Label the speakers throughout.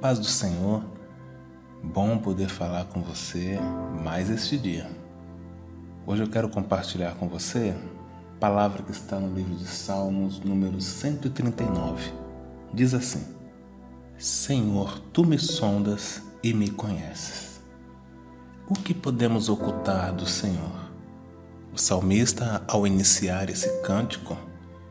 Speaker 1: Paz do Senhor, bom poder falar com você mais este dia. Hoje eu quero compartilhar com você a palavra que está no livro de Salmos, número 139. Diz assim: Senhor, tu me sondas e me conheces. O que podemos ocultar do Senhor? O salmista, ao iniciar esse cântico,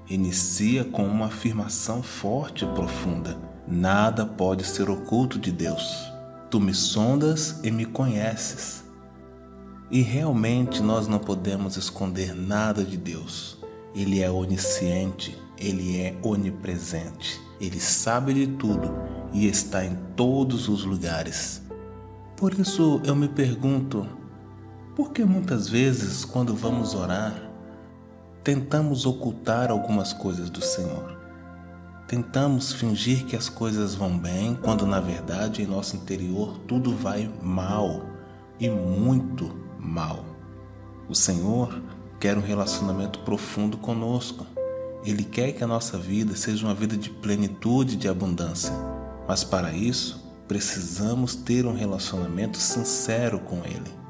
Speaker 1: inicia com uma afirmação forte e profunda: Nada pode ser oculto de Deus. Tu me sondas e me conheces. E realmente nós não podemos esconder nada de Deus. Ele é onisciente, ele é onipresente, ele sabe de tudo e está em todos os lugares. Por isso eu me pergunto: por que muitas vezes, quando vamos orar, tentamos ocultar algumas coisas do Senhor. Tentamos fingir que as coisas vão bem, quando na verdade em nosso interior tudo vai mal e muito mal. O Senhor quer um relacionamento profundo conosco. Ele quer que a nossa vida seja uma vida de plenitude e de abundância. Mas para isso, precisamos ter um relacionamento sincero com Ele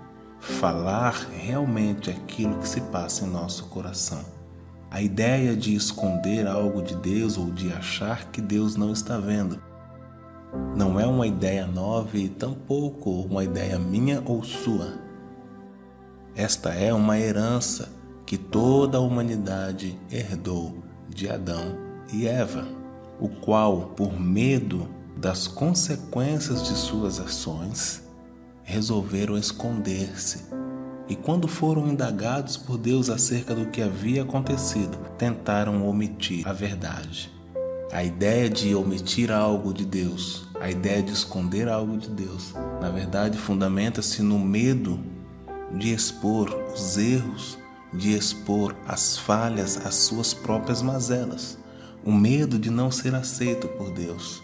Speaker 1: falar realmente aquilo que se passa em nosso coração. A ideia de esconder algo de Deus ou de achar que Deus não está vendo não é uma ideia nova e tampouco uma ideia minha ou sua. Esta é uma herança que toda a humanidade herdou de Adão e Eva, o qual, por medo das consequências de suas ações, resolveram esconder-se. E quando foram indagados por Deus acerca do que havia acontecido, tentaram omitir a verdade. A ideia de omitir algo de Deus, a ideia de esconder algo de Deus, na verdade fundamenta-se no medo de expor os erros, de expor as falhas, as suas próprias mazelas, o medo de não ser aceito por Deus.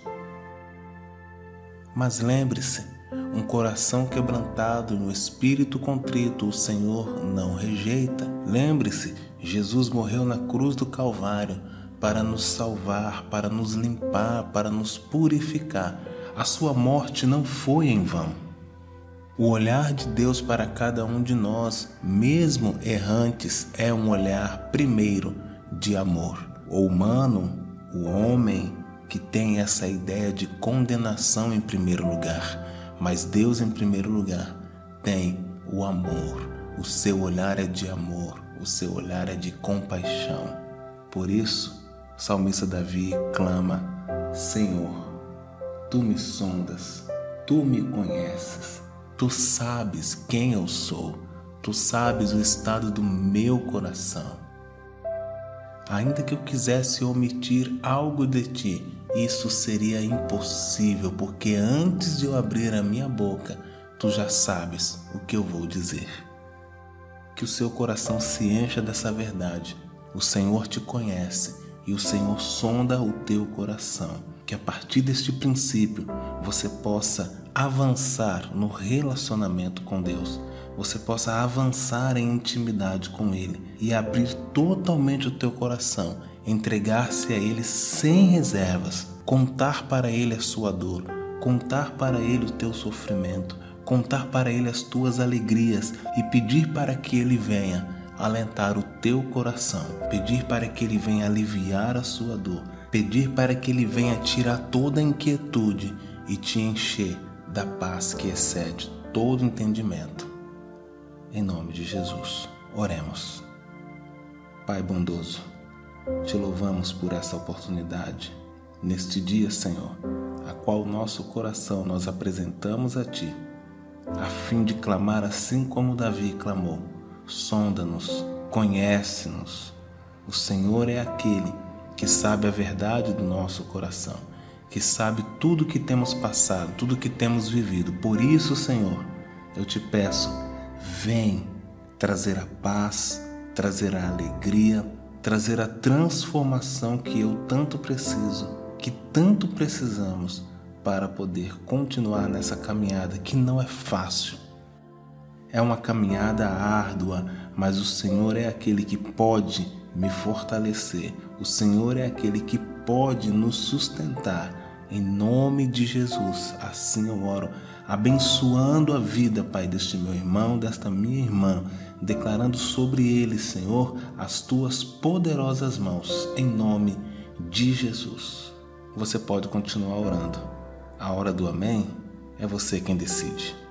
Speaker 1: Mas lembre-se, um coração quebrantado e um espírito contrito, o Senhor não rejeita. Lembre-se, Jesus morreu na cruz do Calvário para nos salvar, para nos limpar, para nos purificar. A sua morte não foi em vão. O olhar de Deus para cada um de nós, mesmo errantes, é um olhar primeiro de amor. O humano, o homem que tem essa ideia de condenação em primeiro lugar mas Deus, em primeiro lugar, tem o amor. O seu olhar é de amor, o seu olhar é de compaixão. Por isso, o salmista Davi clama: Senhor, tu me sondas, tu me conheces, tu sabes quem eu sou, tu sabes o estado do meu coração. Ainda que eu quisesse omitir algo de ti, isso seria impossível, porque antes de eu abrir a minha boca, tu já sabes o que eu vou dizer. Que o seu coração se encha dessa verdade. O Senhor te conhece e o Senhor sonda o teu coração. Que a partir deste princípio você possa avançar no relacionamento com Deus, você possa avançar em intimidade com Ele e abrir totalmente o teu coração entregar-se a Ele sem reservas, contar para Ele a sua dor, contar para Ele o teu sofrimento, contar para Ele as tuas alegrias e pedir para que Ele venha alentar o teu coração, pedir para que Ele venha aliviar a sua dor, pedir para que Ele venha tirar toda a inquietude e te encher da paz que excede todo entendimento. Em nome de Jesus, oremos. Pai bondoso, te louvamos por essa oportunidade, neste dia, Senhor, a qual nosso coração nós apresentamos a Ti, a fim de clamar assim como Davi clamou: sonda-nos, conhece-nos. O Senhor é aquele que sabe a verdade do nosso coração, que sabe tudo que temos passado, tudo que temos vivido. Por isso, Senhor, eu te peço, vem trazer a paz, trazer a alegria, trazer a transformação que eu tanto preciso, que tanto precisamos para poder continuar nessa caminhada que não é fácil. É uma caminhada árdua, mas o Senhor é aquele que pode me fortalecer. O Senhor é aquele que pode nos sustentar Em nome de Jesus, assim eu oro, abençoando a vida, Pai, deste meu irmão, desta minha irmã, declarando sobre ele, Senhor, as tuas poderosas mãos, em nome de Jesus. Você pode continuar orando. A hora do Amém é você quem decide.